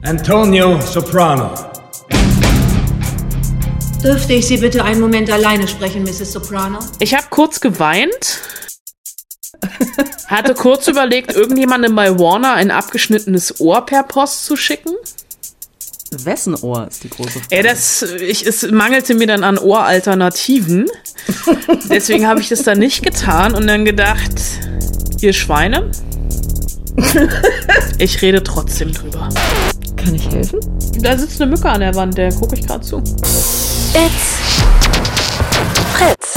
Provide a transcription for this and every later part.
Antonio Soprano. Dürfte ich Sie bitte einen Moment alleine sprechen, Mrs. Soprano? Ich habe kurz geweint. Hatte kurz überlegt, irgendjemandem bei Warner ein abgeschnittenes Ohr per Post zu schicken. Wessen Ohr ist die große Frage? Ey, das, ich, es mangelte mir dann an Ohralternativen. Deswegen habe ich das dann nicht getan und dann gedacht, ihr Schweine, ich rede trotzdem drüber. Kann ich helfen? Da sitzt eine Mücke an der Wand, der gucke ich gerade zu. It's Fritz.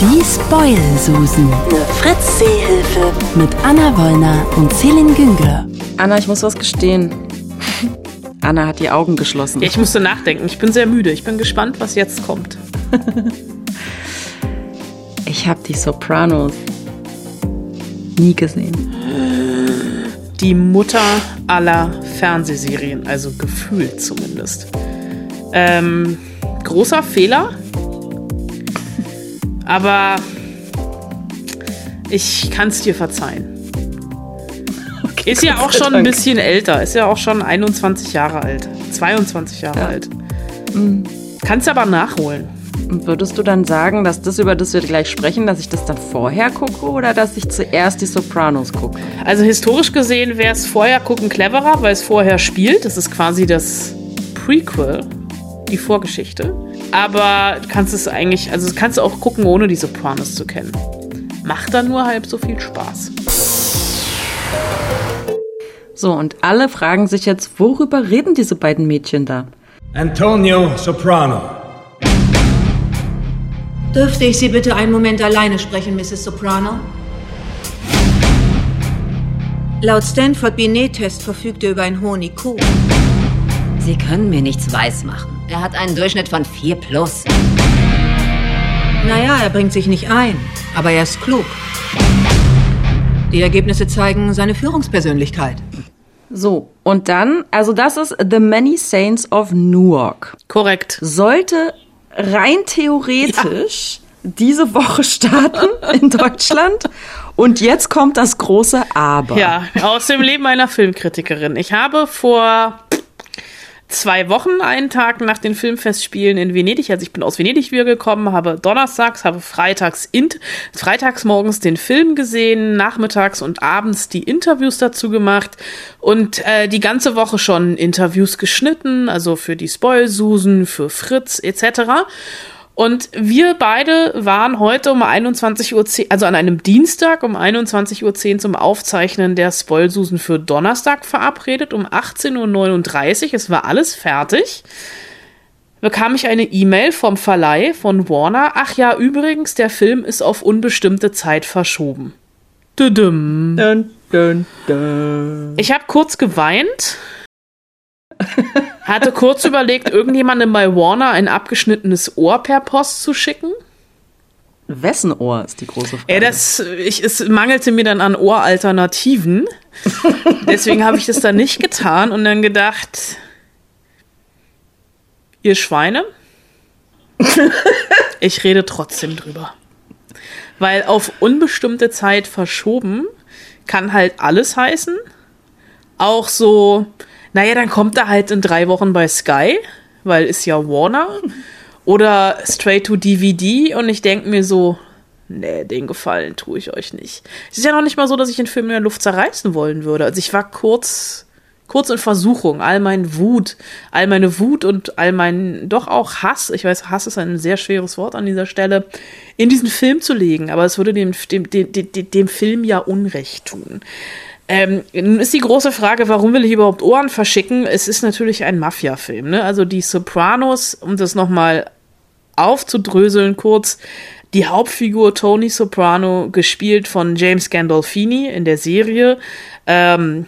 Die Spoil-Susen. Eine Fritz-Seehilfe. Mit Anna Wollner und Celine Güngler. Anna, ich muss was gestehen. Anna hat die Augen geschlossen. Ja, ich musste nachdenken. Ich bin sehr müde. Ich bin gespannt, was jetzt kommt. Ich habe die Sopranos nie gesehen. Die Mutter aller Fernsehserien, also gefühlt zumindest. Ähm, großer Fehler. Aber ich kann es dir verzeihen. Okay, Ist ja auch schon ein bisschen älter. Ist ja auch schon 21 Jahre alt. 22 Jahre Ja. alt. Kannst aber nachholen. Und Würdest du dann sagen, dass das, über das wir gleich sprechen, dass ich das dann vorher gucke oder dass ich zuerst die Sopranos gucke? Also historisch gesehen wäre es vorher gucken cleverer, weil es vorher spielt. Das ist quasi das Prequel, die Vorgeschichte. Aber du kannst es eigentlich, also das kannst du auch gucken, ohne die Sopranos zu kennen. Macht dann nur halb so viel Spaß. So, und alle fragen sich jetzt, worüber reden diese beiden Mädchen da? Antonio Soprano. Dürfte ich Sie bitte einen Moment alleine sprechen, Mrs. Soprano? Laut Stanford Binet-Test verfügt er über einen hohen IQ. Sie können mir nichts weismachen. Er hat einen Durchschnitt von 4 plus. Naja, er bringt sich nicht ein, aber er ist klug. Die Ergebnisse zeigen seine Führungspersönlichkeit. So, und dann, also das ist The Many Saints of Newark. Korrekt. Sollte rein theoretisch diese Woche starten in Deutschland. Und jetzt kommt das große Aber. Ja, aus dem Leben einer Filmkritikerin. Ich habe vor zwei Wochen, einen Tag nach den Filmfestspielen in Venedig, also ich bin aus Venedig wiedergekommen, habe donnerstags, habe freitags, int, freitags morgens den Film gesehen, nachmittags und abends die Interviews dazu gemacht und äh, die ganze Woche schon Interviews geschnitten, also für die Spoilsusen, für Fritz etc. Und wir beide waren heute um 21.10 Uhr, also an einem Dienstag um 21.10 Uhr zum Aufzeichnen der Spoilsusen für Donnerstag verabredet, um 18.39 Uhr. Es war alles fertig. Bekam ich eine E-Mail vom Verleih von Warner. Ach ja, übrigens, der Film ist auf unbestimmte Zeit verschoben. Dun, dun, dun. Ich habe kurz geweint. Hatte kurz überlegt, irgendjemandem bei Warner ein abgeschnittenes Ohr per Post zu schicken. Wessen Ohr ist die große Frage? Ey, das, ich, es mangelte mir dann an Ohralternativen. Deswegen habe ich das dann nicht getan und dann gedacht, ihr Schweine, ich rede trotzdem drüber. Weil auf unbestimmte Zeit verschoben kann halt alles heißen. Auch so, naja, dann kommt er halt in drei Wochen bei Sky, weil ist ja Warner. Oder straight to DVD und ich denke mir so, nee, den Gefallen tue ich euch nicht. Es ist ja noch nicht mal so, dass ich den Film in der Luft zerreißen wollen würde. Also ich war kurz, kurz in Versuchung, all mein Wut, all meine Wut und all mein doch auch Hass, ich weiß, Hass ist ein sehr schweres Wort an dieser Stelle, in diesen Film zu legen. Aber es würde dem, dem, dem, dem, dem Film ja Unrecht tun. Ähm, nun ist die große Frage, warum will ich überhaupt Ohren verschicken? Es ist natürlich ein Mafia-Film. Ne? Also die Sopranos, um das nochmal aufzudröseln kurz, die Hauptfigur Tony Soprano, gespielt von James Gandolfini in der Serie, ähm,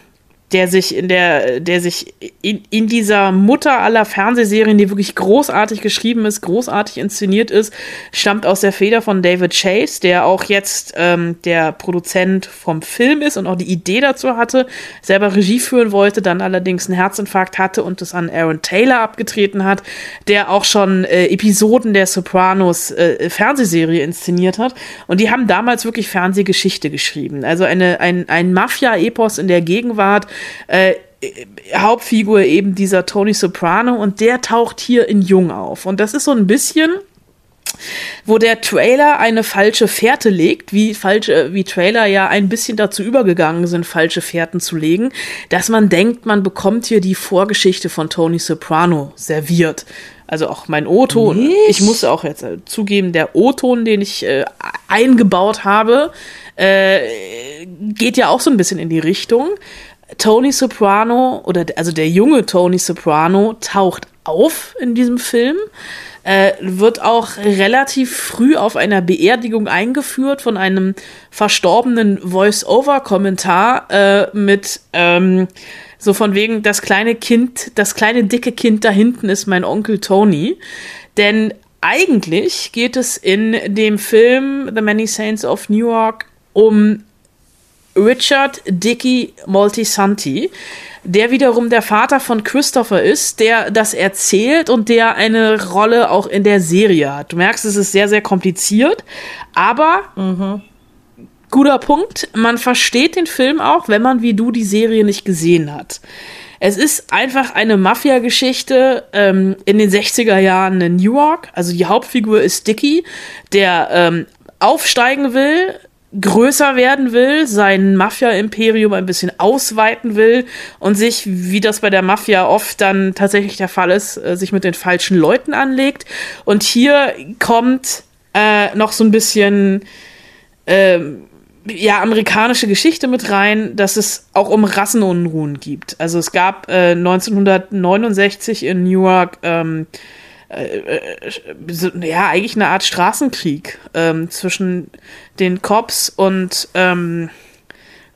der sich in der, der sich in, in dieser Mutter aller Fernsehserien, die wirklich großartig geschrieben ist, großartig inszeniert ist, stammt aus der Feder von David Chase, der auch jetzt ähm, der Produzent vom Film ist und auch die Idee dazu hatte, selber Regie führen wollte, dann allerdings einen Herzinfarkt hatte und das an Aaron Taylor abgetreten hat, der auch schon äh, Episoden der Sopranos äh, Fernsehserie inszeniert hat. Und die haben damals wirklich Fernsehgeschichte geschrieben. Also eine, ein, ein Mafia-Epos in der Gegenwart, äh, Hauptfigur eben dieser Tony Soprano und der taucht hier in Jung auf. Und das ist so ein bisschen wo der Trailer eine falsche Fährte legt, wie falsche, wie Trailer ja ein bisschen dazu übergegangen sind, falsche Fährten zu legen, dass man denkt, man bekommt hier die Vorgeschichte von Tony Soprano serviert. Also auch mein O-Ton. Ich muss auch jetzt äh, zugeben, der O-Ton, den ich äh, eingebaut habe, äh, geht ja auch so ein bisschen in die Richtung. Tony Soprano oder also der junge Tony Soprano taucht auf in diesem Film äh, wird auch relativ früh auf einer Beerdigung eingeführt von einem verstorbenen Voice-Over-Kommentar äh, mit ähm, so von wegen, das kleine Kind, das kleine dicke Kind da hinten ist mein Onkel Tony. Denn eigentlich geht es in dem Film The Many Saints of Newark um Richard Dickey Moltisanti, der wiederum der Vater von Christopher ist, der das erzählt und der eine Rolle auch in der Serie hat. Du merkst, es ist sehr, sehr kompliziert, aber mhm. guter Punkt, man versteht den Film auch, wenn man wie du die Serie nicht gesehen hat. Es ist einfach eine Mafia-Geschichte ähm, in den 60er Jahren in Newark. Also die Hauptfigur ist Dicky, der ähm, aufsteigen will, größer werden will, sein Mafia-Imperium ein bisschen ausweiten will und sich, wie das bei der Mafia oft dann tatsächlich der Fall ist, äh, sich mit den falschen Leuten anlegt. Und hier kommt äh, noch so ein bisschen äh, ja, amerikanische Geschichte mit rein, dass es auch um Rassenunruhen gibt. Also es gab äh, 1969 in Newark ähm, äh, äh, ja, eigentlich eine Art Straßenkrieg ähm, zwischen den Cops und, ähm,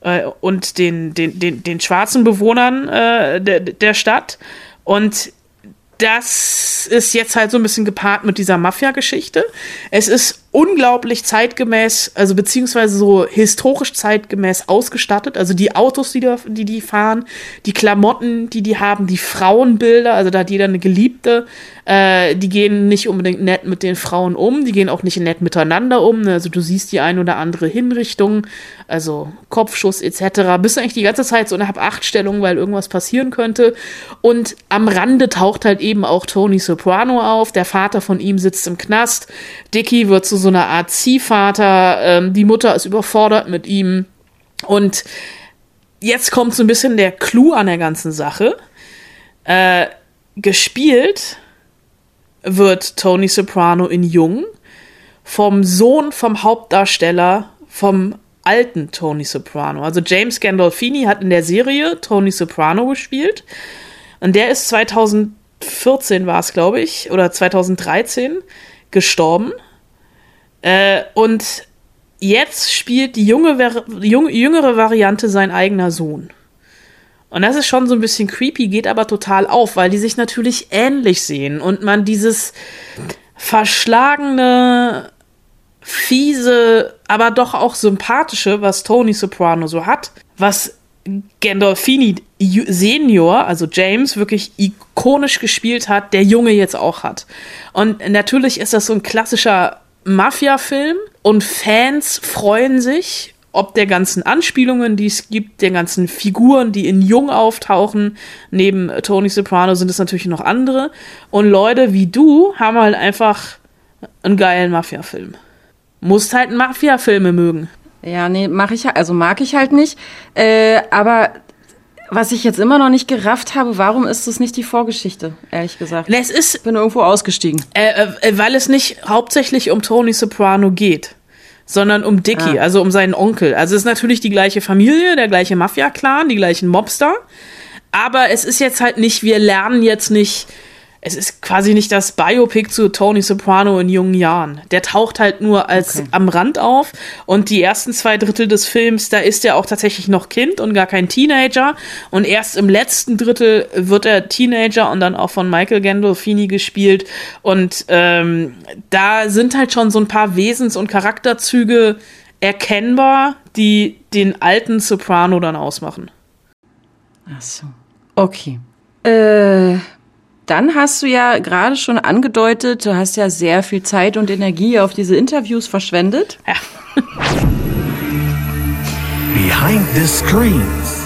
äh, und den, den, den, den schwarzen Bewohnern äh, der, der Stadt. Und das ist jetzt halt so ein bisschen gepaart mit dieser Mafia-Geschichte. Es ist unglaublich zeitgemäß, also beziehungsweise so historisch zeitgemäß ausgestattet. Also die Autos, die, die die fahren, die Klamotten, die die haben, die Frauenbilder, also da hat jeder eine Geliebte. Äh, die gehen nicht unbedingt nett mit den Frauen um, die gehen auch nicht nett miteinander um. Also du siehst die ein oder andere Hinrichtung, also Kopfschuss etc. Bist du eigentlich die ganze Zeit so in einer Achtstellung, weil irgendwas passieren könnte. Und am Rande taucht halt eben auch Tony Soprano auf. Der Vater von ihm sitzt im Knast. Dicky wird zu so einer Art Ziehvater. Ähm, die Mutter ist überfordert mit ihm. Und jetzt kommt so ein bisschen der Clou an der ganzen Sache. Äh, gespielt wird Tony Soprano in Jung vom Sohn vom Hauptdarsteller vom alten Tony Soprano. Also James Gandolfini hat in der Serie Tony Soprano gespielt und der ist 2014 war es, glaube ich, oder 2013 gestorben äh, und jetzt spielt die junge, jüngere Variante sein eigener Sohn. Und das ist schon so ein bisschen creepy, geht aber total auf, weil die sich natürlich ähnlich sehen und man dieses verschlagene, fiese, aber doch auch sympathische, was Tony Soprano so hat, was Gandolfini Senior, also James, wirklich ikonisch gespielt hat, der Junge jetzt auch hat. Und natürlich ist das so ein klassischer Mafia-Film und Fans freuen sich ob der ganzen Anspielungen, die es gibt, der ganzen Figuren, die in Jung auftauchen. Neben Tony Soprano sind es natürlich noch andere. Und Leute wie du haben halt einfach einen geilen Mafia-Film. Musst halt Mafia-Filme mögen. Ja, nee, mach ich also mag ich halt nicht. Äh, aber was ich jetzt immer noch nicht gerafft habe, warum ist das nicht die Vorgeschichte, ehrlich gesagt? Es ist. Ich bin irgendwo ausgestiegen. Äh, äh, weil es nicht hauptsächlich um Tony Soprano geht, sondern um Dicky, ah. also um seinen Onkel. Also es ist natürlich die gleiche Familie, der gleiche Mafia-Clan, die gleichen Mobster. Aber es ist jetzt halt nicht, wir lernen jetzt nicht es ist quasi nicht das Biopic zu Tony Soprano in jungen Jahren. Der taucht halt nur als okay. am Rand auf und die ersten zwei Drittel des Films, da ist er auch tatsächlich noch Kind und gar kein Teenager und erst im letzten Drittel wird er Teenager und dann auch von Michael Gandolfini gespielt und ähm, da sind halt schon so ein paar Wesens- und Charakterzüge erkennbar, die den alten Soprano dann ausmachen. Ach so. Okay. Äh, dann hast du ja gerade schon angedeutet, du hast ja sehr viel Zeit und Energie auf diese Interviews verschwendet. Ja. Behind the Screens.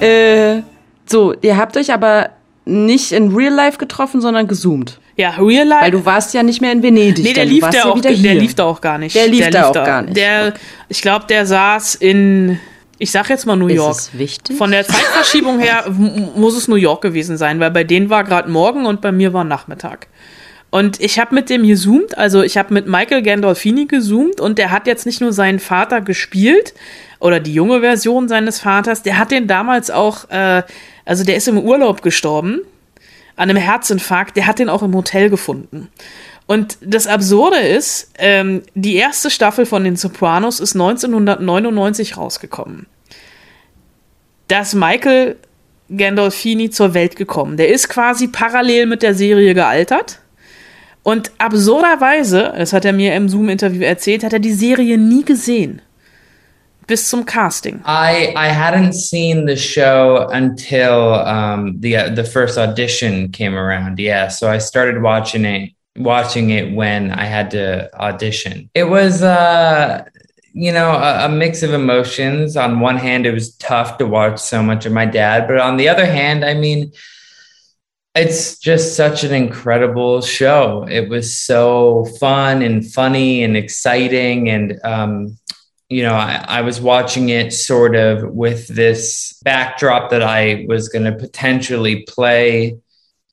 Äh, so, ihr habt euch aber nicht in Real Life getroffen, sondern gezoomt. Ja, Real Life. Weil du warst ja nicht mehr in Venedig. Nee, der lief warst da ja auch, wieder der hier. lief da auch gar nicht. Der lief da auch da- gar nicht. Der, ich glaube, der saß in, ich sag jetzt mal New Ist York. es wichtig? Von der Zeitverschiebung her muss es New York gewesen sein, weil bei denen war gerade morgen und bei mir war Nachmittag. Und ich habe mit dem gezoomt, also ich habe mit Michael Gandolfini gezoomt und der hat jetzt nicht nur seinen Vater gespielt oder die junge Version seines Vaters, der hat den damals auch, äh, also der ist im Urlaub gestorben an einem Herzinfarkt, der hat den auch im Hotel gefunden. Und das Absurde ist, ähm, die erste Staffel von den Sopranos ist 1999 rausgekommen. Da ist Michael Gandolfini zur Welt gekommen. Der ist quasi parallel mit der Serie gealtert. Und absurderweise, das hat er mir im Zoom-Interview erzählt, hat er die Serie nie gesehen. Bis zum Casting. I I hadn't seen the show until um, the the first audition came around. Yeah, so I started watching it watching it when I had to audition. It was uh you know a, a mix of emotions. On one hand, it was tough to watch so much of my dad, but on the other hand, I mean. It's just such an incredible show. It was so fun and funny and exciting, and um, you know, I, I was watching it sort of with this backdrop that I was going to potentially play,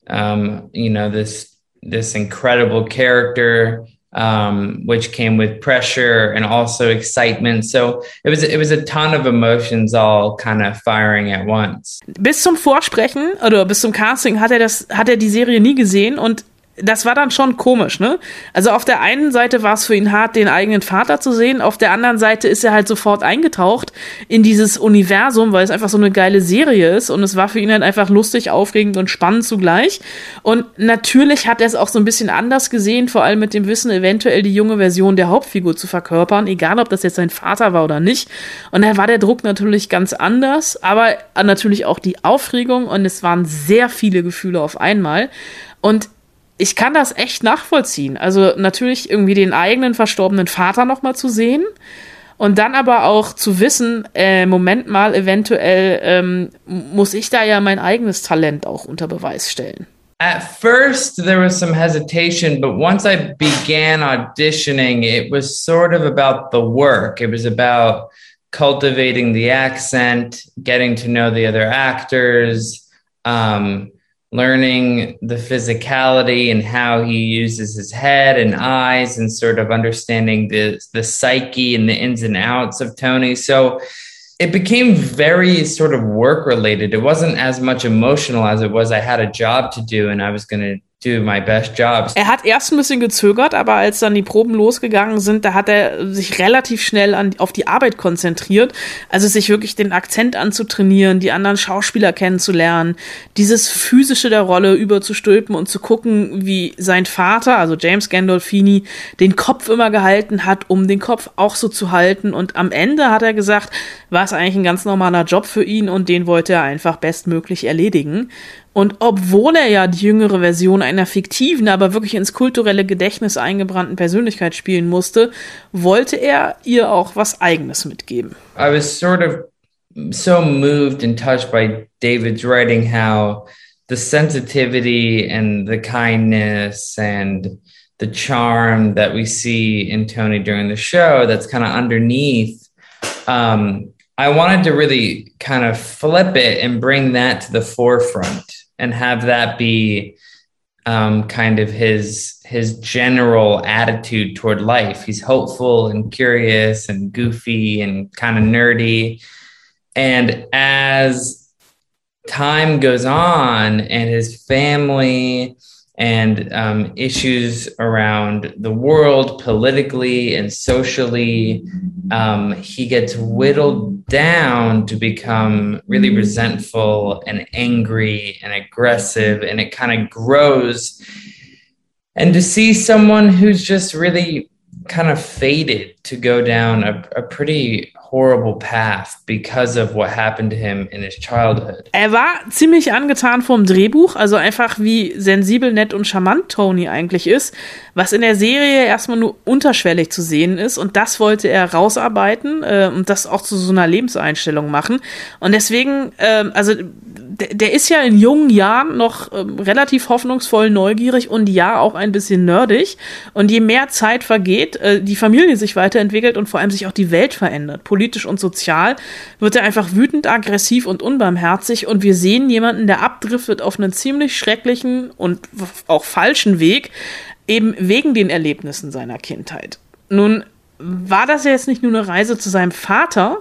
um, you know, this this incredible character, um, which came with pressure and also excitement. So it was it was a ton of emotions all kind of firing at once. bis zum Vorsprechen oder bis zum Casting hat er das, hat er die Serie nie gesehen und das war dann schon komisch, ne? Also auf der einen Seite war es für ihn hart, den eigenen Vater zu sehen, auf der anderen Seite ist er halt sofort eingetaucht in dieses Universum, weil es einfach so eine geile Serie ist und es war für ihn halt einfach lustig, aufregend und spannend zugleich. Und natürlich hat er es auch so ein bisschen anders gesehen, vor allem mit dem Wissen, eventuell die junge Version der Hauptfigur zu verkörpern, egal ob das jetzt sein Vater war oder nicht. Und dann war der Druck natürlich ganz anders, aber natürlich auch die Aufregung und es waren sehr viele Gefühle auf einmal. Und ich kann das echt nachvollziehen. Also natürlich irgendwie den eigenen verstorbenen Vater noch mal zu sehen und dann aber auch zu wissen, äh, Moment mal, eventuell ähm, muss ich da ja mein eigenes Talent auch unter Beweis stellen. At first, there was some hesitation, but once I began auditioning, it was sort of about the work. It was about cultivating the accent, getting to know the other actors, um, learning the physicality and how he uses his head and eyes, and sort of understanding the the psyche and the ins and outs of Tony. So it became very sort of work related. It wasn't as much emotional as it was I had a job to do and I was going to do my best job. Er hat erst ein bisschen gezögert, aber als dann die Proben losgegangen sind, da hat er sich relativ schnell an, auf die Arbeit konzentriert. Also sich wirklich den Akzent anzutrainieren, die anderen Schauspieler kennenzulernen, dieses physische der Rolle überzustülpen und zu gucken, wie sein Vater, also James Gandolfini, den Kopf immer gehalten hat, um den Kopf auch so zu halten. Und am Ende hat er gesagt, war es eigentlich ein ganz normaler Job für ihn und den wollte er einfach bestmöglich erledigen. Und obwohl er ja die jüngere Version einer fiktiven, aber wirklich ins kulturelle Gedächtnis eingebrannten Persönlichkeit spielen musste, wollte er ihr auch was Eigenes mitgeben. I was sort of so moved and touched by David's writing how the sensitivity and the kindness and the charm that we see in Tony during the show that's kind of underneath um, I wanted to really kind of flip it and bring that to the forefront and have that be um, kind of his his general attitude toward life. He's hopeful and curious and goofy and kind of nerdy. And as time goes on and his family and um, issues around the world politically and socially, um, he gets whittled down to become really resentful and angry and aggressive, and it kind of grows. And to see someone who's just really kind of fated to go down a, a pretty horrible path because of what happened to him in his childhood. Er war ziemlich angetan vom Drehbuch, also einfach wie sensibel, nett und charmant Tony eigentlich ist, was in der Serie erstmal nur unterschwellig zu sehen ist und das wollte er rausarbeiten äh, und das auch zu so einer Lebenseinstellung machen und deswegen, äh, also der, ist ja in jungen Jahren noch ähm, relativ hoffnungsvoll neugierig und ja auch ein bisschen nerdig. Und je mehr Zeit vergeht, äh, die Familie sich weiterentwickelt und vor allem sich auch die Welt verändert, politisch und sozial, wird er einfach wütend, aggressiv und unbarmherzig. Und wir sehen jemanden, der abdriftet auf einen ziemlich schrecklichen und auch falschen Weg, eben wegen den Erlebnissen seiner Kindheit. Nun war das ja jetzt nicht nur eine Reise zu seinem Vater,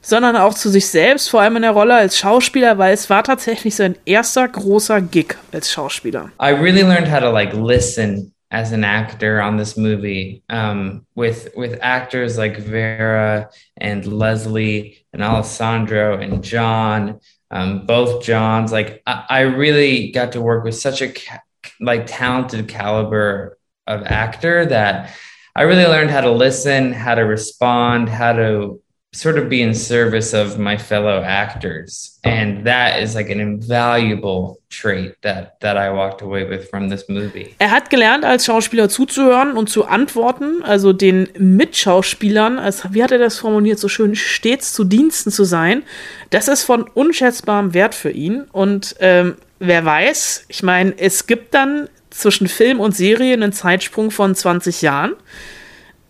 sondern auch zu sich selbst, vor allem in der Rolle als Schauspieler, weil es war tatsächlich sein erster großer Gig als Schauspieler. I really learned how to like listen as an actor on this movie um, with with actors like Vera and Leslie and Alessandro and John, um, both Johns. Like I, I really got to work with such a ca- like talented caliber of actor that I really learned how to listen, how to respond, how to sort of be in service of my fellow actors and that is like an invaluable trait that that I walked away with from this movie. Er hat gelernt als Schauspieler zuzuhören und zu antworten, also den Mitschauspielern, als wie hat er das formuliert, so schön stets zu Diensten zu sein. Das ist von unschätzbarem Wert für ihn und ähm, wer weiß, ich meine, es gibt dann zwischen Film und Serie einen Zeitsprung von 20 Jahren.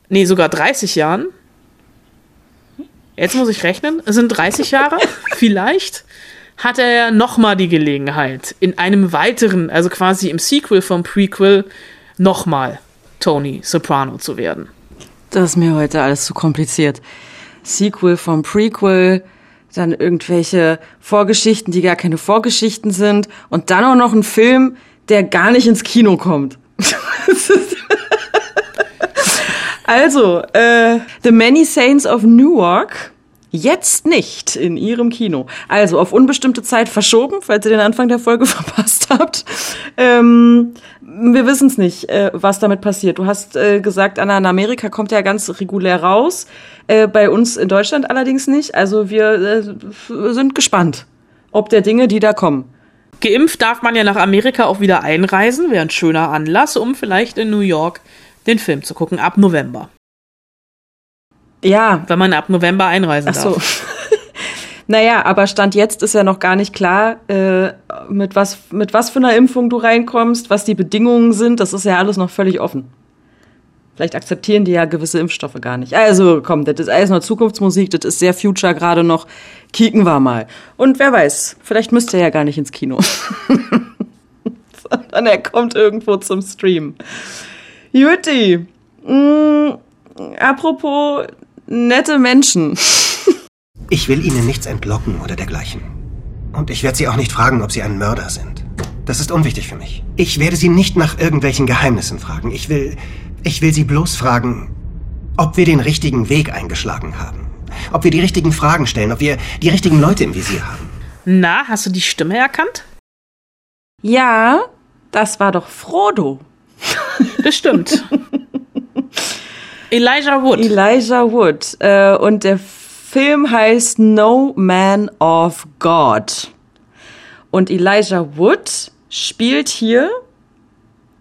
Nee, sogar 30 Jahren jetzt muss ich rechnen, es sind 30 Jahre, vielleicht hat er ja nochmal die Gelegenheit, in einem weiteren, also quasi im Sequel vom Prequel, nochmal Tony Soprano zu werden. Das ist mir heute alles zu kompliziert. Sequel vom Prequel, dann irgendwelche Vorgeschichten, die gar keine Vorgeschichten sind und dann auch noch ein Film, der gar nicht ins Kino kommt. also, äh, The Many Saints of Newark Jetzt nicht in Ihrem Kino. Also auf unbestimmte Zeit verschoben, falls ihr den Anfang der Folge verpasst habt. Ähm, wir wissen es nicht, äh, was damit passiert. Du hast äh, gesagt, Anna, in Amerika kommt er ganz regulär raus. Äh, bei uns in Deutschland allerdings nicht. Also wir äh, sind gespannt, ob der Dinge, die da kommen. Geimpft darf man ja nach Amerika auch wieder einreisen, wäre ein schöner Anlass, um vielleicht in New York den Film zu gucken, ab November. Ja. Wenn man ab November einreisen Ach so. darf. Naja, aber Stand jetzt ist ja noch gar nicht klar, äh, mit, was, mit was für einer Impfung du reinkommst, was die Bedingungen sind. Das ist ja alles noch völlig offen. Vielleicht akzeptieren die ja gewisse Impfstoffe gar nicht. Also komm, das ist alles noch Zukunftsmusik, das ist sehr future gerade noch. Kicken wir mal. Und wer weiß, vielleicht müsste er ja gar nicht ins Kino. Sondern er kommt irgendwo zum Stream. Jutti. Mm, apropos nette Menschen. Ich will Ihnen nichts entlocken oder dergleichen. Und ich werde Sie auch nicht fragen, ob Sie ein Mörder sind. Das ist unwichtig für mich. Ich werde Sie nicht nach irgendwelchen Geheimnissen fragen. Ich will, ich will Sie bloß fragen, ob wir den richtigen Weg eingeschlagen haben. Ob wir die richtigen Fragen stellen, ob wir die richtigen Leute im Visier haben. Na, hast du die Stimme erkannt? Ja, das war doch Frodo. Bestimmt. Elijah Wood. Elijah Wood. Äh, und der Film heißt No Man of God. Und Elijah Wood spielt hier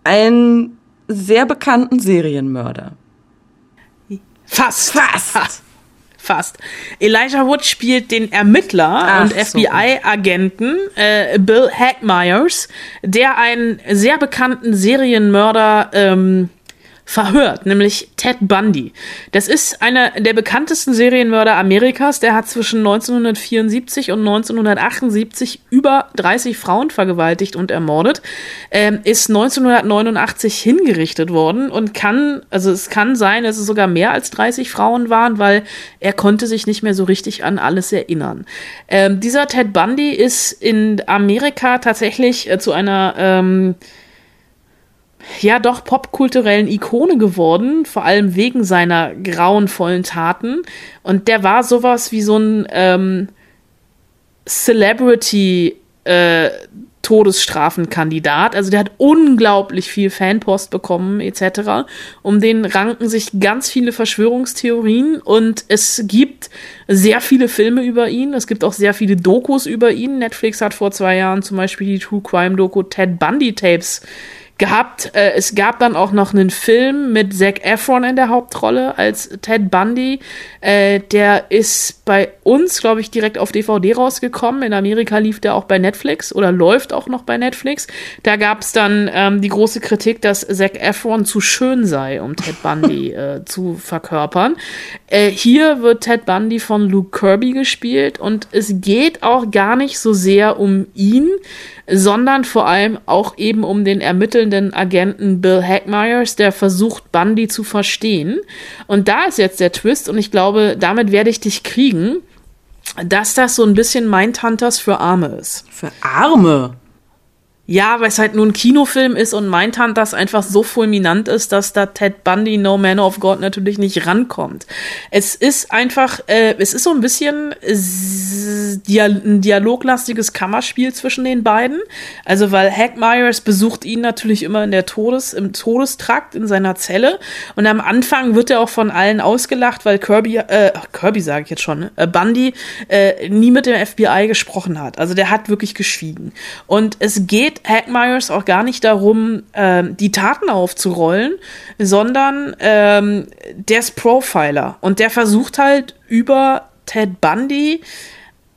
einen sehr bekannten Serienmörder. Fast. Fast. Fast. Elijah Wood spielt den Ermittler Ach und. FBI-Agenten äh, Bill Hackmeyers, der einen sehr bekannten Serienmörder ähm, verhört, nämlich Ted Bundy. Das ist einer der bekanntesten Serienmörder Amerikas. Der hat zwischen 1974 und 1978 über 30 Frauen vergewaltigt und ermordet. Ähm, ist 1989 hingerichtet worden und kann, also es kann sein, dass es sogar mehr als 30 Frauen waren, weil er konnte sich nicht mehr so richtig an alles erinnern. Ähm, dieser Ted Bundy ist in Amerika tatsächlich äh, zu einer ähm, ja doch popkulturellen Ikone geworden, vor allem wegen seiner grauenvollen Taten. Und der war sowas wie so ein ähm, Celebrity äh, Todesstrafenkandidat. Also der hat unglaublich viel Fanpost bekommen etc. Um den ranken sich ganz viele Verschwörungstheorien und es gibt sehr viele Filme über ihn. Es gibt auch sehr viele Dokus über ihn. Netflix hat vor zwei Jahren zum Beispiel die True Crime Doku Ted Bundy Tapes gehabt. Äh, es gab dann auch noch einen Film mit Zac Efron in der Hauptrolle als Ted Bundy. Äh, der ist bei uns, glaube ich, direkt auf DVD rausgekommen. In Amerika lief der auch bei Netflix oder läuft auch noch bei Netflix. Da gab es dann ähm, die große Kritik, dass Zac Efron zu schön sei, um Ted Bundy äh, zu verkörpern. Äh, hier wird Ted Bundy von Luke Kirby gespielt und es geht auch gar nicht so sehr um ihn, sondern vor allem auch eben um den ermittelnden Agenten Bill Hackmeyers, der versucht, Bundy zu verstehen. Und da ist jetzt der Twist und ich glaube, damit werde ich dich kriegen, dass das so ein bisschen Mindhunters für Arme ist. Für Arme? Ja, weil es halt nur ein Kinofilm ist und Mindhunters einfach so fulminant ist, dass da Ted Bundy No Man of God natürlich nicht rankommt. Es ist einfach, äh, es ist so ein bisschen dia ein dialoglastiges Kammerspiel zwischen den beiden. Also weil Hack Myers besucht ihn natürlich immer in der Todes, im Todestrakt in seiner Zelle und am Anfang wird er auch von allen ausgelacht, weil Kirby, äh, Kirby sage ich jetzt schon, ne? äh, Bundy äh, nie mit dem FBI gesprochen hat. Also der hat wirklich geschwiegen. Und es geht Hackmeyers auch gar nicht darum, ähm, die Taten aufzurollen, sondern ähm, der ist Profiler und der versucht halt über Ted Bundy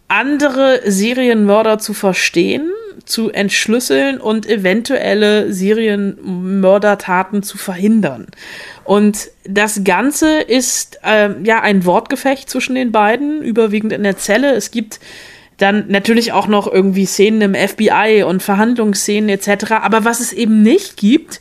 andere Serienmörder zu verstehen, zu entschlüsseln und eventuelle Serienmördertaten zu verhindern. Und das Ganze ist äh, ja ein Wortgefecht zwischen den beiden, überwiegend in der Zelle. Es gibt dann natürlich auch noch irgendwie Szenen im FBI und Verhandlungsszenen etc. Aber was es eben nicht gibt,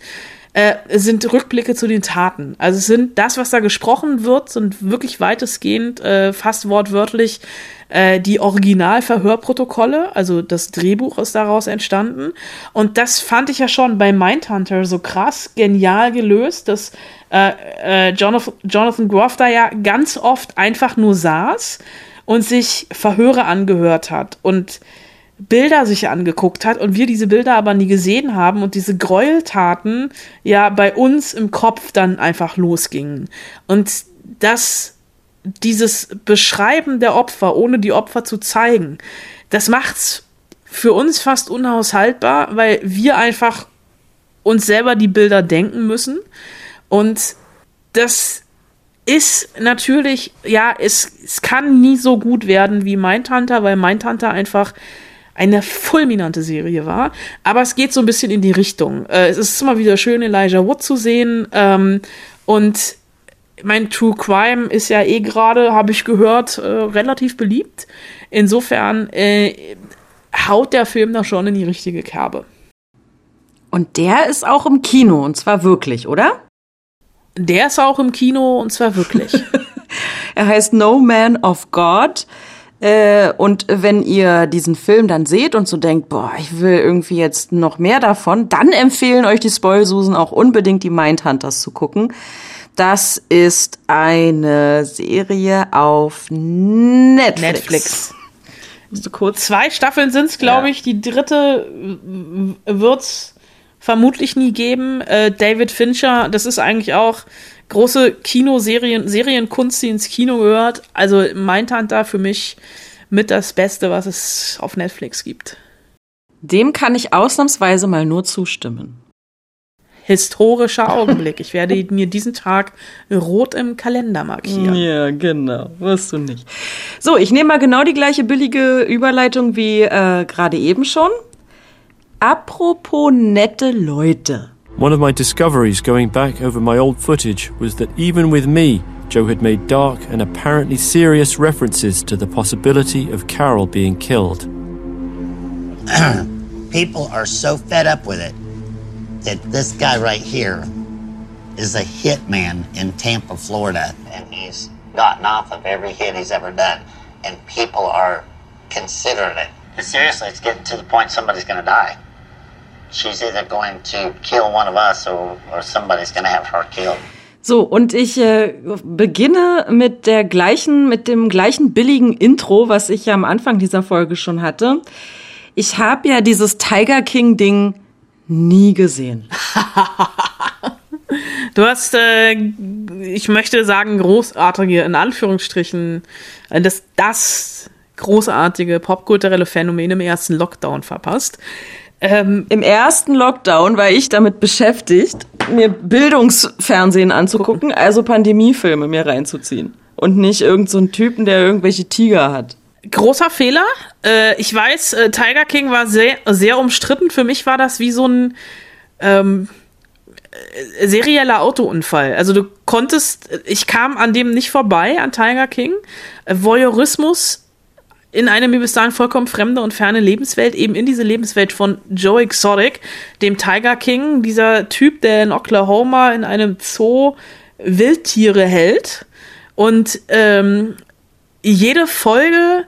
äh, sind Rückblicke zu den Taten. Also es sind das, was da gesprochen wird, sind wirklich weitestgehend, äh, fast wortwörtlich äh, die Originalverhörprotokolle, also das Drehbuch ist daraus entstanden. Und das fand ich ja schon bei Mindhunter so krass, genial gelöst, dass äh, äh, Jonathan, Jonathan Groff da ja ganz oft einfach nur saß und sich Verhöre angehört hat und Bilder sich angeguckt hat und wir diese Bilder aber nie gesehen haben und diese Gräueltaten ja bei uns im Kopf dann einfach losgingen. Und das, dieses Beschreiben der Opfer, ohne die Opfer zu zeigen, das macht's für uns fast unaushaltbar, weil wir einfach uns selber die Bilder denken müssen. Und das ist natürlich, ja, es, es kann nie so gut werden wie Mindhunter, weil Mindhunter einfach eine fulminante Serie war. Aber es geht so ein bisschen in die Richtung. Äh, es ist immer wieder schön, Elijah Wood zu sehen. Ähm, und mein True Crime ist ja eh gerade, habe ich gehört, äh, relativ beliebt. Insofern äh, haut der Film da schon in die richtige Kerbe. Und der ist auch im Kino, und zwar wirklich, oder? Der ist auch im Kino und zwar wirklich. er heißt No Man of God. Äh, und wenn ihr diesen Film dann seht und so denkt, boah, ich will irgendwie jetzt noch mehr davon, dann empfehlen euch die Spoilsusen auch unbedingt die Mindhunters zu gucken. Das ist eine Serie auf Netflix. Netflix. Kurz. Zwei Staffeln sind's, glaube ja. ich. Die dritte wird's vermutlich nie geben. Äh, David Fincher, das ist eigentlich auch große Kinoserien, Serienkunst, die ins Kino gehört. Also Mindhunter für mich mit das Beste, was es auf Netflix gibt. Dem kann ich ausnahmsweise mal nur zustimmen. Historischer Augenblick. Ich werde mir diesen Tag rot im Kalender markieren. Ja, genau. Wirst du nicht. So, ich nehme mal genau die gleiche billige Überleitung wie äh, gerade eben schon. Apropos nette Leute. One of my discoveries going back over my old footage was that even with me, Joe had made dark and apparently serious references to the possibility of Carol being killed. People are so fed up with it that this guy right here is a hitman in Tampa, Florida, and he's gotten off of every hit he's ever done, and people are considering it. But seriously, it's getting to the point somebody's going to die. She's either going to kill one of us or, or somebody's going to have her killed. So, und ich äh, beginne mit der gleichen, mit dem gleichen billigen Intro, was ich ja am Anfang dieser Folge schon hatte. Ich habe ja dieses Tiger King Ding nie gesehen. Du hast, äh, ich möchte sagen, großartige, in Anführungsstrichen, äh, das, das großartige popkulturelle Phänomen im ersten Lockdown verpasst. Ähm, Im ersten Lockdown war ich damit beschäftigt, mir Bildungsfernsehen anzugucken, also Pandemiefilme mir reinzuziehen. Und nicht irgendeinen so Typen, der irgendwelche Tiger hat. Großer Fehler. Äh, ich weiß, äh, Tiger King war sehr, sehr umstritten. Für mich war das wie so ein ähm, äh, serieller Autounfall. Also du konntest, ich kam an dem nicht vorbei, an Tiger King. Voyeurismus in eine mir bis dahin vollkommen fremde und ferne Lebenswelt, eben in diese Lebenswelt von Joe Exotic, dem Tiger King, dieser Typ, der in Oklahoma in einem Zoo Wildtiere hält und ähm, jede Folge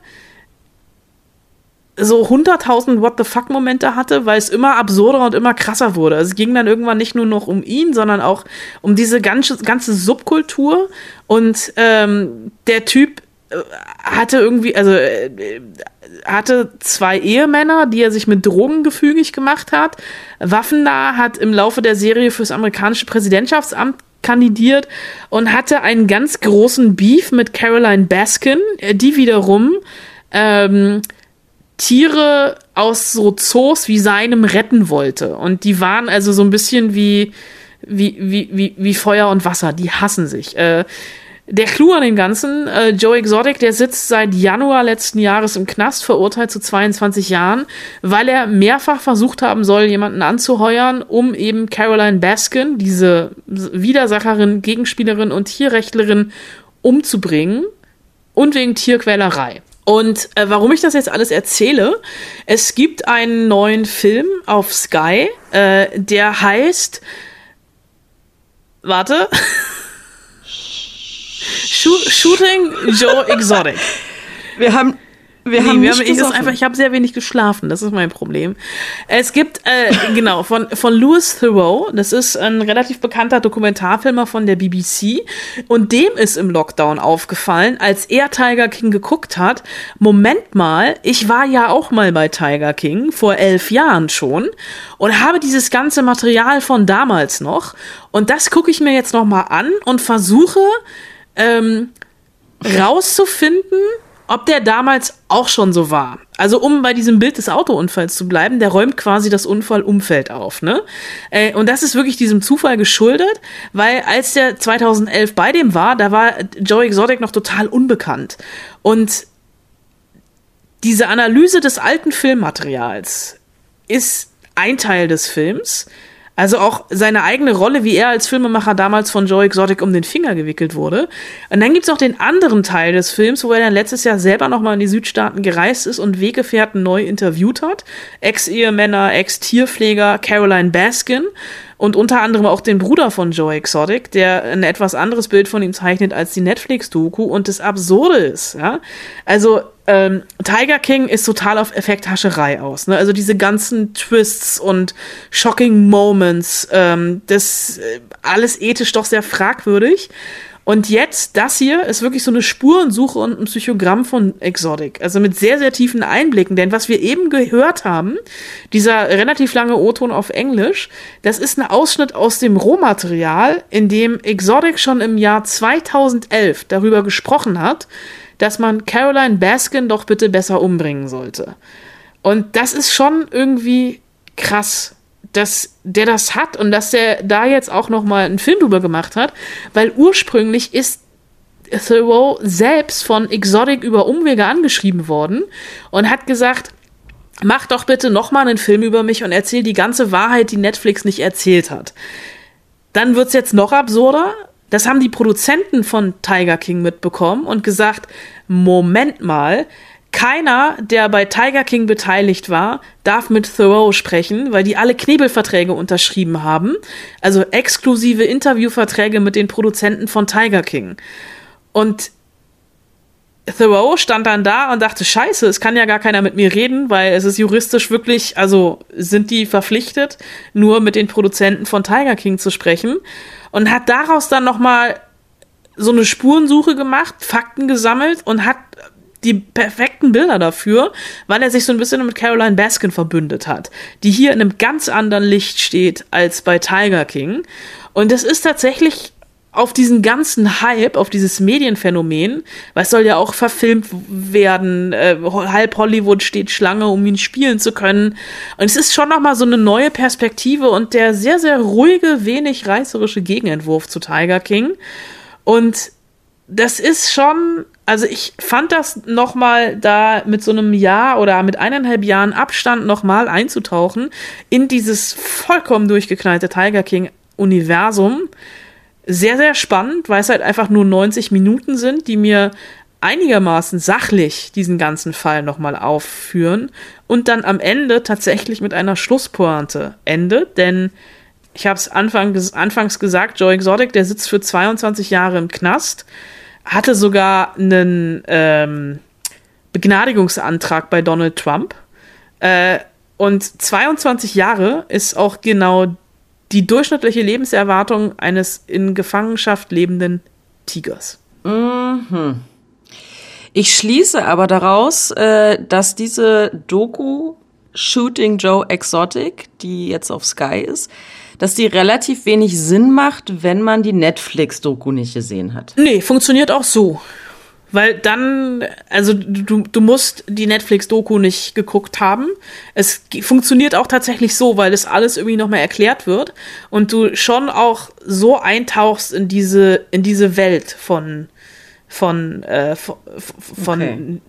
so 100.000 What the fuck Momente hatte, weil es immer absurder und immer krasser wurde. Es ging dann irgendwann nicht nur noch um ihn, sondern auch um diese ganze, ganze Subkultur und ähm, der Typ hatte irgendwie, also äh, hatte zwei Ehemänner, die er sich mit Drogen gefügig gemacht hat. Waffennah hat im Laufe der Serie fürs amerikanische Präsidentschaftsamt kandidiert und hatte einen ganz großen Beef mit Caroline Baskin, die wiederum ähm, Tiere aus so Zoos wie seinem retten wollte. Und die waren also so ein bisschen wie, wie, wie, wie, wie Feuer und Wasser. Die hassen sich. Äh, der Clou an dem Ganzen, äh, Joe Exotic, der sitzt seit Januar letzten Jahres im Knast, verurteilt zu 22 Jahren, weil er mehrfach versucht haben soll, jemanden anzuheuern, um eben Caroline Baskin, diese Widersacherin, Gegenspielerin und Tierrechtlerin, umzubringen und wegen Tierquälerei. Und äh, warum ich das jetzt alles erzähle, es gibt einen neuen Film auf Sky, äh, der heißt, warte, Shooting Joe Exotic. Wir haben wir nee, haben wir haben, ich, einfach, ich habe sehr wenig geschlafen, das ist mein Problem. Es gibt, äh, genau, von, von Louis Theroux, das ist ein relativ bekannter Dokumentarfilmer von der BBC und dem ist im Lockdown aufgefallen, als er Tiger King geguckt hat, Moment mal, ich war ja auch mal bei Tiger King, vor elf Jahren schon und habe dieses ganze Material von damals noch und das gucke ich mir jetzt nochmal an und versuche, ähm, rauszufinden, ob der damals auch schon so war. Also um bei diesem Bild des Autounfalls zu bleiben, der räumt quasi das Unfallumfeld auf, ne? Äh, und das ist wirklich diesem Zufall geschuldet, weil als der 2011 bei dem war, da war Joe Exotic noch total unbekannt. Und diese Analyse des alten Filmmaterials ist ein Teil des Films. Also auch seine eigene Rolle, wie er als Filmemacher damals von Joe Exotic um den Finger gewickelt wurde. Und dann gibt's auch den anderen Teil des Films, wo er dann letztes Jahr selber nochmal in die Südstaaten gereist ist und Weggefährten neu interviewt hat. Ex-Ehemänner, Ex-Tierpfleger, Caroline Baskin und unter anderem auch den Bruder von Joe Exotic, der ein etwas anderes Bild von ihm zeichnet als die Netflix-Doku und das Absurde ist, ja. Also ähm, Tiger King ist total auf Effekthascherei aus. Ne? Also diese ganzen Twists und Shocking Moments, ähm, das äh, alles ethisch doch sehr fragwürdig. Und jetzt, das hier ist wirklich so eine Spurensuche und ein Psychogramm von Exotic. Also mit sehr, sehr tiefen Einblicken. Denn was wir eben gehört haben, dieser relativ lange O-Ton auf Englisch, das ist ein Ausschnitt aus dem Rohmaterial, in dem Exotic schon im Jahr 2011 darüber gesprochen hat, dass man Caroline Baskin doch bitte besser umbringen sollte. Und das ist schon irgendwie krass, dass der das hat und dass der da jetzt auch noch mal einen Film drüber gemacht hat, weil ursprünglich ist Thoreau selbst von Exotic über Umwege angeschrieben worden und hat gesagt, mach doch bitte noch mal einen Film über mich und erzähl die ganze Wahrheit, die Netflix nicht erzählt hat. Dann wird's jetzt noch absurder. Das haben die Produzenten von Tiger King mitbekommen und gesagt, Moment mal, keiner, der bei Tiger King beteiligt war, darf mit Thoreau sprechen, weil die alle Knebelverträge unterschrieben haben. Also exklusive Interviewverträge mit den Produzenten von Tiger King. Und Thoreau stand dann da und dachte, scheiße, es kann ja gar keiner mit mir reden, weil es ist juristisch wirklich, also sind die verpflichtet, nur mit den Produzenten von Tiger King zu sprechen und hat daraus dann nochmal so eine Spurensuche gemacht, Fakten gesammelt und hat die perfekten Bilder dafür, weil er sich so ein bisschen mit Caroline Baskin verbündet hat, die hier in einem ganz anderen Licht steht als bei Tiger King. Und das ist tatsächlich auf diesen ganzen Hype, auf dieses Medienphänomen, weil es soll ja auch verfilmt werden, äh, halb Hollywood steht Schlange, um ihn spielen zu können. Und es ist schon nochmal so eine neue Perspektive und der sehr, sehr ruhige, wenig reißerische Gegenentwurf zu Tiger King. Und das ist schon, also ich fand das nochmal da mit so einem Jahr oder mit eineinhalb Jahren Abstand nochmal einzutauchen in dieses vollkommen durchgeknallte Tiger King Universum. Sehr, sehr spannend, weil es halt einfach nur 90 Minuten sind, die mir einigermaßen sachlich diesen ganzen Fall nochmal aufführen und dann am Ende tatsächlich mit einer Schlusspointe endet, denn ich habe es Anfang, anfangs gesagt, Joe Exotic, der sitzt für 22 Jahre im Knast, hatte sogar einen ähm, Begnadigungsantrag bei Donald Trump äh, und 22 Jahre ist auch genau die durchschnittliche Lebenserwartung eines in Gefangenschaft lebenden Tigers. Mhm. Ich schließe aber daraus, äh, dass diese Doku Shooting Joe Exotic, die jetzt auf Sky ist, dass die relativ wenig Sinn macht, wenn man die Netflix-Doku nicht gesehen hat. Nee, funktioniert auch so. Weil dann, also du, du musst die Netflix-Doku nicht geguckt haben. Es funktioniert auch tatsächlich so, weil das alles irgendwie nochmal erklärt wird und du schon auch so eintauchst in diese, in diese Welt von, von, äh, von, von okay.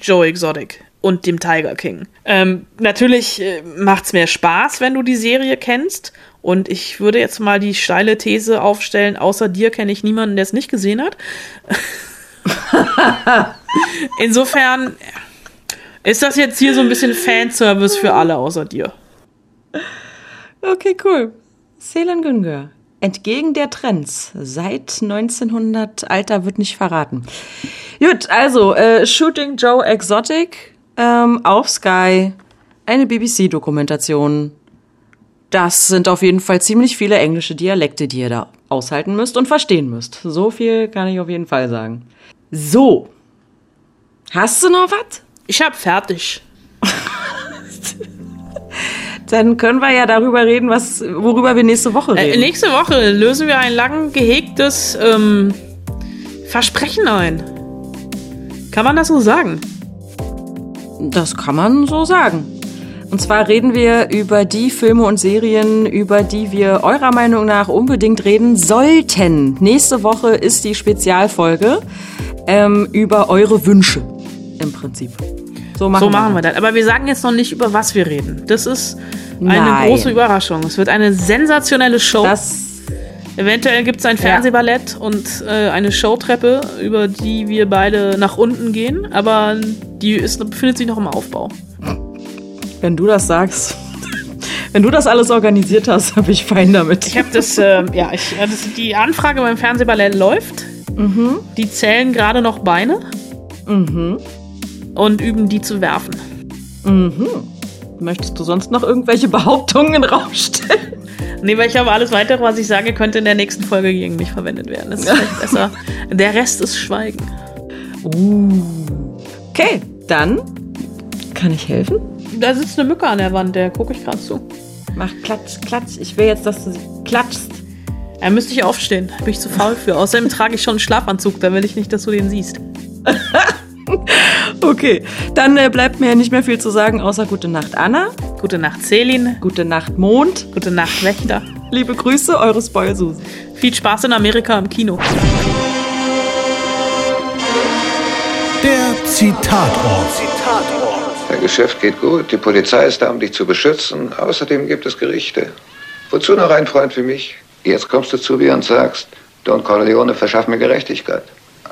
Joe Exotic und dem Tiger King. Ähm, natürlich äh, macht's mehr Spaß, wenn du die Serie kennst. Und ich würde jetzt mal die steile These aufstellen, außer dir kenne ich niemanden, der es nicht gesehen hat. Insofern ist das jetzt hier so ein bisschen Fanservice für alle außer dir. Okay, cool. Selen Güngör. Entgegen der Trends. Seit 1900, Alter wird nicht verraten. Gut, also äh, Shooting Joe Exotic ähm, auf Sky. Eine BBC-Dokumentation. Das sind auf jeden Fall ziemlich viele englische Dialekte, die ihr da aushalten müsst und verstehen müsst. So viel kann ich auf jeden Fall sagen. So. Hast du noch was? Ich hab fertig. Dann können wir ja darüber reden, was, worüber wir nächste Woche äh, reden. Äh, nächste Woche lösen wir ein lang gehegtes ähm, Versprechen ein. Kann man das so sagen? Das kann man so sagen. Und zwar reden wir über die Filme und Serien, über die wir eurer Meinung nach unbedingt reden sollten. Nächste Woche ist die Spezialfolge ähm, über eure Wünsche im Prinzip. So machen, so machen wir, das. Aber wir sagen jetzt noch nicht, über was wir reden. Das ist eine Nein. große Überraschung. Es wird eine sensationelle Show. Das Eventuell gibt es ein Fernsehballett ja. und äh, eine Showtreppe, über die wir beide nach unten gehen, aber die ist, befindet sich noch im Aufbau. Wenn du das sagst. Wenn du das alles organisiert hast, habe ich fein damit. Ich habe das, äh, ja, ich, das, die Anfrage beim Fernsehballett läuft. Mhm. Die zählen gerade noch Beine. Mhm. Und üben die zu werfen. Mhm. Möchtest du sonst noch irgendwelche Behauptungen rausstellen? Nee, weil ich glaube, alles weitere, was ich sage, könnte in der nächsten Folge gegen mich verwendet werden. Das ist vielleicht besser. Der Rest ist Schweigen. Uh. Okay, dann kann ich helfen? Da sitzt eine Mücke an der Wand, der gucke ich gerade zu. Mach klatsch, klatsch. Ich will jetzt, dass du sie klatschst. Er müsste ich aufstehen. Bin ich zu faul für. Außerdem trage ich schon einen Schlafanzug, da will ich nicht, dass du den siehst. okay, dann äh, bleibt mir nicht mehr viel zu sagen, außer gute Nacht, Anna. Gute Nacht, Celine. Gute Nacht, Mond. Gute Nacht, Wächter. Liebe Grüße, eure Spoil Susan. Viel Spaß in Amerika im Kino. Der Zitatort. Zitatort. Dein Geschäft geht gut, die Polizei ist da, um dich zu beschützen. Außerdem gibt es Gerichte. Wozu noch ein Freund wie mich? Jetzt kommst du zu mir und sagst, Don Corleone verschaff mir Gerechtigkeit.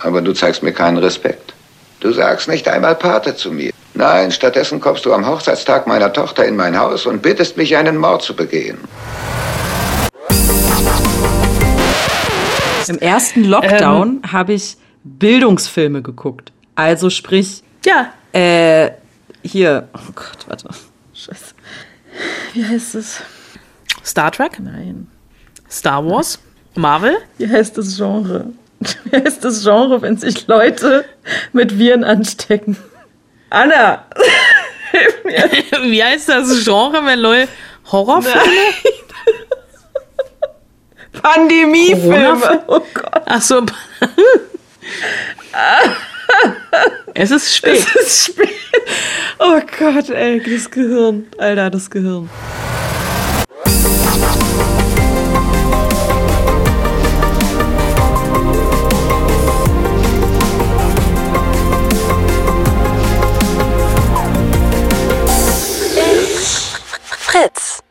Aber du zeigst mir keinen Respekt. Du sagst nicht einmal Pate zu mir. Nein, stattdessen kommst du am Hochzeitstag meiner Tochter in mein Haus und bittest mich, einen Mord zu begehen. Im ersten Lockdown ähm, habe ich Bildungsfilme geguckt. Also sprich, ja. Äh, hier, oh Gott, warte. Scheiße. Wie heißt es? Star Trek? Nein. Star Wars? Marvel? Wie heißt das Genre? Wie heißt das Genre, wenn sich Leute mit Viren anstecken? Anna! hilf mir. Wie heißt das Genre, wenn Leute Horrorfilme? Pandemiefilme. Oh Gott. Ach so. es ist spät. Es ist spät. Oh Gott, ey, das Gehirn. Alter, das Gehirn. Fritz.